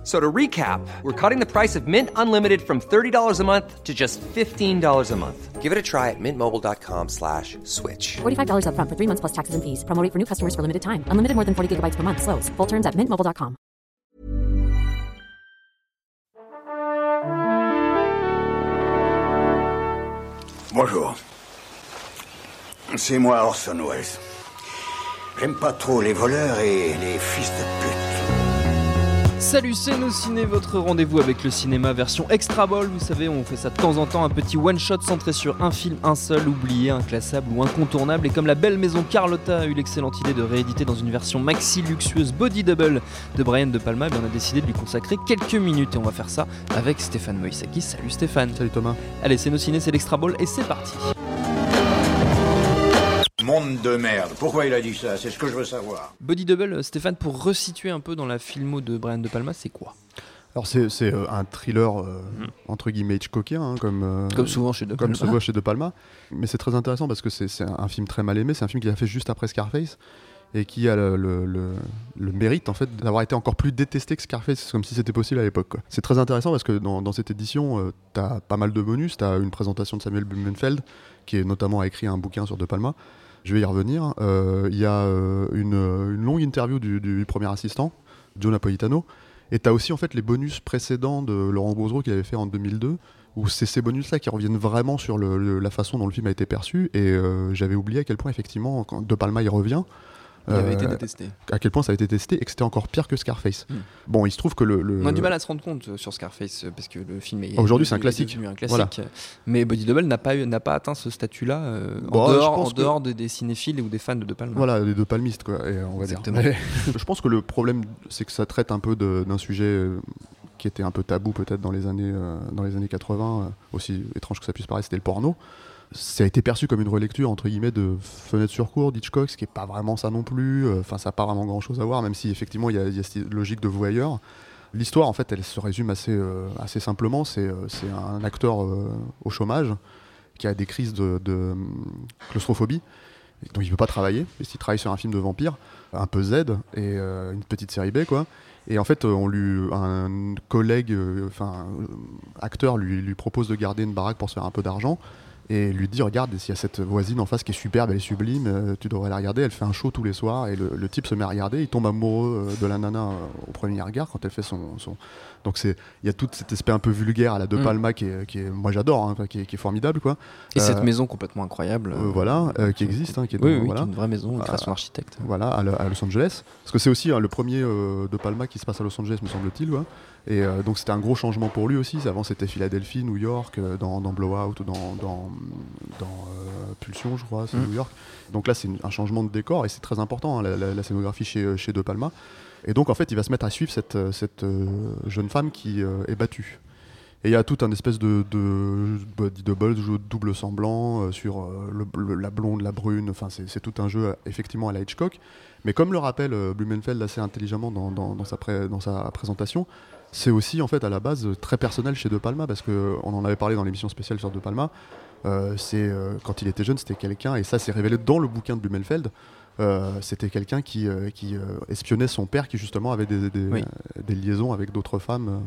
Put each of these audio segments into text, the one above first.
F- So to recap, we're cutting the price of Mint Unlimited from $30 a month to just $15 a month. Give it a try at mintmobile.com slash switch. $45 upfront for three months plus taxes and fees. Promo rate for new customers for limited time. Unlimited more than 40 gigabytes per month. Slows. Full terms at mintmobile.com. Bonjour. C'est moi Orson Welles. J'aime pas trop les voleurs et les fils de pute. Salut, c'est nos ciné, votre rendez-vous avec le cinéma version extra ball. Vous savez, on fait ça de temps en temps, un petit one shot centré sur un film, un seul, oublié, inclassable ou incontournable. Et comme la belle maison Carlotta a eu l'excellente idée de rééditer dans une version maxi luxueuse Body Double de Brian De Palma, eh on a décidé de lui consacrer quelques minutes et on va faire ça avec Stéphane Moïsaki. Salut Stéphane. Salut Thomas. Allez, c'est nos ciné, c'est l'extra ball et c'est parti. Monde de merde. Pourquoi il a dit ça? C'est ce que je veux savoir. Body Double, Stéphane, pour resituer un peu dans la filmo de Brian De Palma, c'est quoi? Alors c'est c'est, euh, un thriller euh, entre guillemets Hitchcockien, hein, comme, euh, Comme souvent chez De comme Palma. se voit chez De Palma. Mais c'est très intéressant parce que c'est c'est un, un film très mal aimé. C'est un film qu'il a fait juste après Scarface et qui a le, le- le- le mérite en fait d'avoir été encore plus détesté que Scarface, C'est comme si c'était possible à l'époque. quoi. C'est très intéressant parce que dans, dans cette édition, euh, t'as pas mal de bonus. T'as une présentation de Samuel Blumenfeld qui est notamment a écrit un bouquin sur De Palma. Je vais y revenir. Euh, Il y a euh, une, une longue interview du, premier assistant, Joe Napolitano. Et tu as aussi en fait les bonus précédents de Laurent Boudreau qu'il avait fait en 2002, où c'est ces bonus-là qui reviennent vraiment sur la façon dont le film a été perçu. Et euh, j'avais oublié à quel point effectivement, quand De Palma y revient, Il avait euh, été détesté. à quel point ça a été testé et que c'était encore pire que Scarface. Hmm. Bon, il se trouve que le... le- On a du mal à se rendre compte euh, sur Scarface euh, parce que le film est Aujourd'hui, c'est un classique. un classique. Mais Body Double n'a pas n'a pas atteint ce statut-là euh, Bon, en je dehors, en dehors de- des cinéphiles ou des fans de De Palma. Voilà, les deux palmistes, quoi, et, on va Exactement. dire. Je pense que le problème, c'est que ça traite un peu de- d'un sujet qui était un peu tabou peut-être dans les années euh, dans les années 80, euh, aussi étrange que ça puisse paraître, c'était le porno. Ça a été perçu comme une relecture entre guillemets de Fenêtre sur cour d'Hitchcock, ce qui est pas vraiment ça non plus. Euh, Enfin, ça n'a pas vraiment grand-chose à voir, même si effectivement il y, a- cette logique de voyeur. L'histoire, en fait, elle se résume assez, euh, assez simplement. C'est euh, un acteur euh, au chômage qui a des crises de, de, hum, claustrophobie, donc il ne peut pas travailler. Et s'il travaille sur un film de vampire, un peu Z, et une petite série B, quoi. Et en fait, on lui, un collègue, enfin, acteur, lui propose de garder une baraque pour se faire un peu d'argent. Et lui dit Regarde, s'il y a cette voisine en face qui est superbe, elle est sublime, euh, tu devrais la regarder. Elle fait un show tous les soirs. Et le, le type se met à regarder. Il tombe amoureux euh, de la nana euh, au premier regard quand elle fait son. son... Donc c'est- il y a tout cet aspect un peu vulgaire à la De Mm. Palma qui est, qui est- moi j'adore, hein, qui, est, qui est formidable. Quoi. Et cette maison complètement incroyable. Voilà, qui existe, hein, qui est Oui, dans- oui, voilà. qui est une vraie maison, une création architecte. Voilà, à, Los Angeles. Parce que c'est aussi hein, le premier de Palma qui se passe à Los Angeles, me semble-t-il. ouais. Et donc c'était un gros changement pour lui aussi. Avant c'était Philadelphie, New York, dans, dans Blowout ou dans, dans, dans, euh, Pulsion, je crois, c'est Mm. New York. Donc là c'est un changement de décor et c'est très important, hein, la, la- la scénographie chez, chez De Palma. Et donc en fait il va se mettre à suivre cette, euh, cette euh, jeune femme qui euh, est battue. Et il y a tout un espèce de, de body double, de double semblant euh, sur euh, le- le- la blonde, la brune. Enfin, c'est tout un jeu euh, effectivement à la Hitchcock. Mais comme le rappelle euh, Blumenfeld assez intelligemment dans, dans- dans sa, pré- dans sa présentation, c'est aussi en fait à la base euh, très personnel chez De Palma parce que on en avait parlé dans l'émission spéciale sur De Palma. Euh, c'est euh, quand il était jeune, c'était quelqu'un et ça s'est révélé dans le bouquin de Blumenfeld. euh, c'était quelqu'un qui, euh, qui euh, espionnait son père qui justement avait des, des- Oui. des liaisons avec d'autres femmes.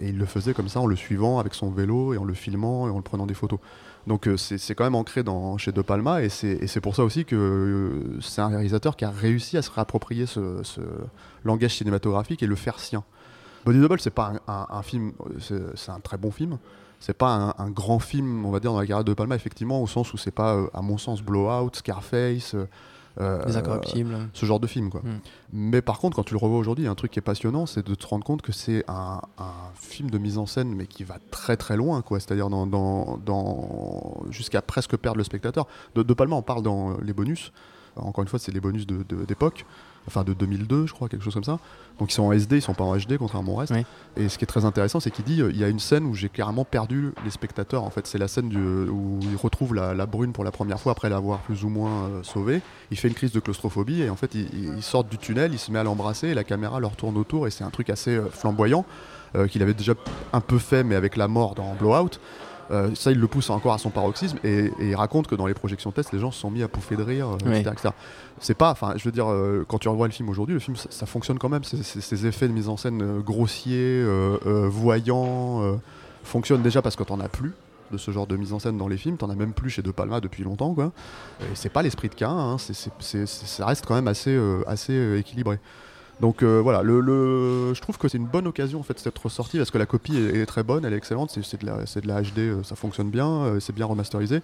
et il le faisait comme ça en le suivant avec son vélo et en le filmant et en le prenant des photos. Donc c'est quand même ancré dans, chez De Palma et c'est pour ça aussi que c'est un réalisateur qui a réussi à se réapproprier ce, ce langage cinématographique et le faire sien. Body Double, c'est pas un, un- un film, c'est un très bon film. C'est pas un, un grand film, on va dire, dans la carrière de Palma, effectivement, au sens où c'est pas, euh, à mon sens, Blowout, Scarface, euh, euh, Les Incorruptibles. ce genre de film, quoi. Mm. Mais par contre, quand tu le revois aujourd'hui, un truc qui est passionnant, c'est de te rendre compte que c'est un, un film de mise en scène, mais qui va très très loin, quoi. C'est-à-dire dans, dans, dans- jusqu'à presque perdre le spectateur. De, de Palma, on parle dans les bonus. Encore une fois, c'est les bonus de- de- d'époque. Enfin de 2002, je crois, quelque chose comme ça. Donc ils sont en SD, ils sont pas en HD, contrairement au reste. Oui. Et ce qui est très intéressant, c'est qu'il dit euh, il y a une scène où j'ai carrément perdu les spectateurs. En fait, c'est la scène du- où il retrouve la, la brune pour la première fois après l'avoir plus ou moins euh, sauvée. Il fait une crise de claustrophobie et en fait, ils il, il sortent du tunnel, il se met à l'embrasser et la caméra leur tourne autour et c'est un truc assez euh, flamboyant euh, qu'il avait déjà un peu fait, mais avec la mort dans Blowout. Euh, ça, il le pousse encore à son paroxysme et, et il raconte que dans les projections test, les gens se sont mis à pouffer de rire, euh, Oui. etc.. C'est pas, enfin, je veux dire, euh, quand tu revois le film aujourd'hui, le film ça, ça fonctionne quand même. Ces effets de mise en scène grossiers, euh, voyants, fonctionnent déjà parce que t'en as plus de ce genre de mise en scène dans les films. T'en as même plus chez De Palma depuis longtemps, quoi. Et c'est pas l'esprit de Cain. hein, ça reste quand même assez, assez équilibré. Donc euh, voilà, je trouve que c'est une bonne occasion en fait d'être ressorti parce que la copie est, très bonne, elle est excellente, c'est de, la- HD, euh, ça fonctionne bien, euh, c'est bien remasterisé.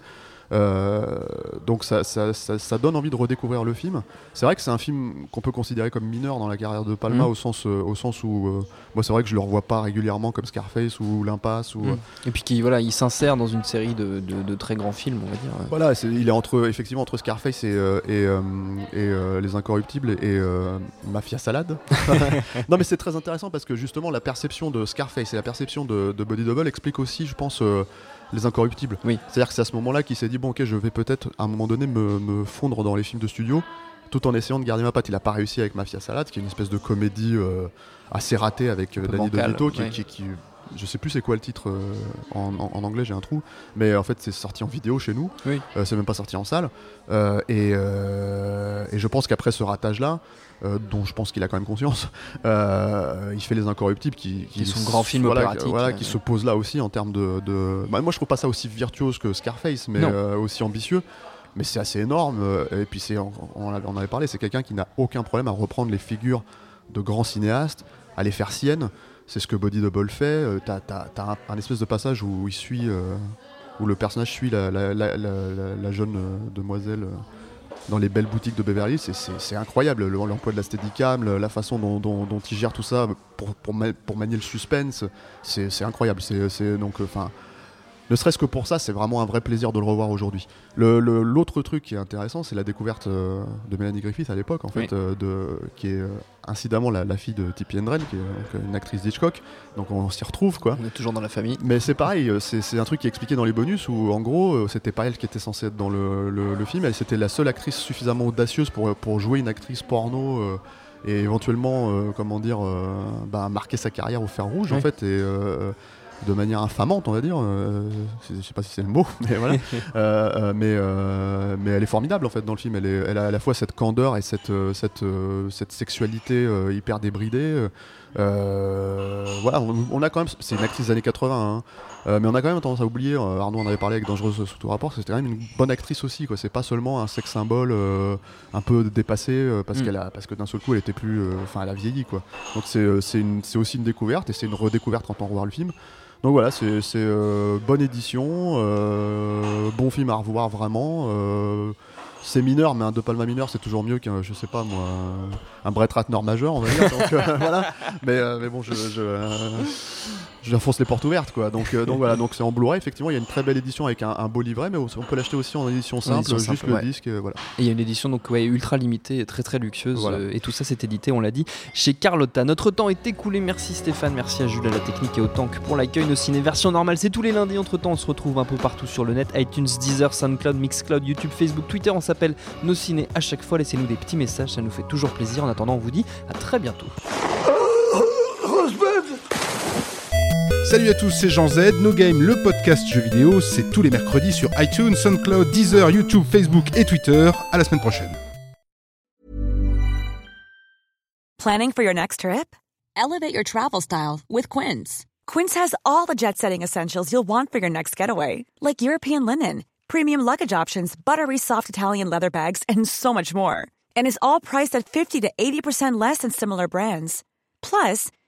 Donc ça, ça, ça- ça donne envie de redécouvrir le film. C'est vrai que c'est un film qu'on peut considérer comme mineur dans la carrière de Palma Mhm. au, sens, euh, au sens où euh, moi c'est vrai que je le revois pas régulièrement comme Scarface ou L'Impasse ou Mm. Et puis qui voilà, il s'insère dans une série de, de- de très grands films, on va dire. Voilà, il est entre effectivement entre Scarface et, euh, et, euh, et, euh, les Incorruptibles et euh, Mafia Salade. non, mais c'est très intéressant parce que justement la perception de Scarface et la perception de, de Body Double explique aussi, je pense, euh, les Incorruptibles. Oui. C'est-à-dire que c'est à ce moment-là qu'il s'est dit bon, ok, je vais peut-être à un moment donné me, me fondre dans les films de studio. Tout en essayant de garder ma patte, il a pas réussi avec Mafia Salade, qui est une espèce de comédie euh, assez ratée avec euh, Danny DeVito, qui, ouais. qui, qui- je sais plus c'est quoi le titre euh, en, en- en anglais, j'ai un trou, mais en fait c'est sorti en vidéo chez nous. Oui. Euh, c'est même pas sorti en salle. Et, et je pense qu'après ce ratage-là, dont je pense qu'il a quand même conscience, il fait Les Incorruptibles qui, Qui sont grands films voilà, qui- voilà, qui se posent là aussi en termes de. de- Bah, moi je trouve pas ça aussi virtuose que Scarface, mais aussi ambitieux. Mais c'est assez énorme. euh, Et puis c'est, on, on avait- parlé, c'est quelqu'un qui n'a aucun problème à reprendre les figures de grands cinéastes, à les faire siennes. C'est ce que Body Double fait. Euh, T'as, un, espèce de passage où il suit, euh, où le personnage suit la, jeune demoiselle dans les belles boutiques de Beverly. C'est, incroyable le- l'emploi de la Steadicam, la façon dont, il gère tout ça pour, pour, ma- pour manier le suspense. C'est, c'est incroyable. C'est donc, enfin. Ne serait-ce que pour ça, c'est vraiment un vrai plaisir de le revoir aujourd'hui. L'autre truc qui est intéressant, c'est la découverte euh, de Melanie Griffith à l'époque, en fait, Oui. euh, de, qui est euh, incidemment la, la fille de Tippi Hedren, qui est une actrice d'Hitchcock. Donc on s'y retrouve, quoi. On est toujours dans la famille. Mais c'est pareil, euh, c'est un truc qui est expliqué dans les bonus où en gros c'était pas elle qui était censée être dans le, le- le film, elle c'était la seule actrice suffisamment audacieuse pour, pour jouer une actrice porno et éventuellement comment dire bah, marquer sa carrière au fer rouge en fait et de manière infamante on va dire, euh, je sais pas si c'est le mot, mais voilà. Euh, euh, mais, euh, mais elle est formidable en fait dans le film, elle, est, elle a à la fois cette candeur et cette, euh, cette, euh, cette sexualité hyper débridée. voilà, on, on a quand même, c'est une actrice des années 80, hein, euh, mais on a quand même tendance à oublier, Arnaud en avait parlé avec Dangereuse sous tout rapport, c'était quand même une bonne actrice aussi, quoi. C'est pas seulement un sexe symbole euh, un peu dépassé euh, parce Mm. qu'elle a, parce que d'un seul coup elle était plus, enfin elle a vieilli, quoi. Donc c'est, c'est, une- c'est aussi une découverte et c'est une redécouverte quand on revoit le film. Donc voilà, c'est, euh, bonne édition, euh, bon film à revoir vraiment. euh, c'est mineur, mais un De Palma mineur, c'est toujours mieux qu'un, je sais pas moi, un Brett Ratner majeur, on va dire. Voilà. Mais, mais bon, je, euh, je enfonce les portes ouvertes, quoi. Donc, euh, donc voilà, donc c'est en Blu-ray. Effectivement, il y a une très belle édition avec un, un beau livret, mais on peut l'acheter aussi en édition simple, édition juste le disque. euh, voilà. Et il y a une édition donc ouais, ultra limitée, et très très luxueuse. Voilà. euh, et tout ça c'est édité, on l'a dit, chez Carlotta. Notre temps est écoulé. Merci Stéphane, merci à Jules à la technique et au tank pour l'accueil. Nos ciné version normale, c'est tous les lundis. Entre temps, on se retrouve un peu partout sur le net iTunes, Deezer, Soundcloud, Mixcloud, YouTube, Facebook, Twitter. On s'appelle Nos ciné à chaque fois. Laissez-nous des petits messages, ça nous fait toujours plaisir. En attendant, on vous dit à très bientôt. Salut à tous, c'est Jean Z. No Game, le podcast jeux vidéo, c'est tous les mercredis sur iTunes, SoundCloud, Deezer, YouTube, Facebook et Twitter. À la semaine prochaine. Planning for your next trip? Elevate your travel style with Quince. Quince has all the jet setting essentials you'll want for your next getaway, like European linen, premium luggage options, buttery soft Italian leather bags, and so much more. And is all priced at 50 to 80% less than similar brands. Plus,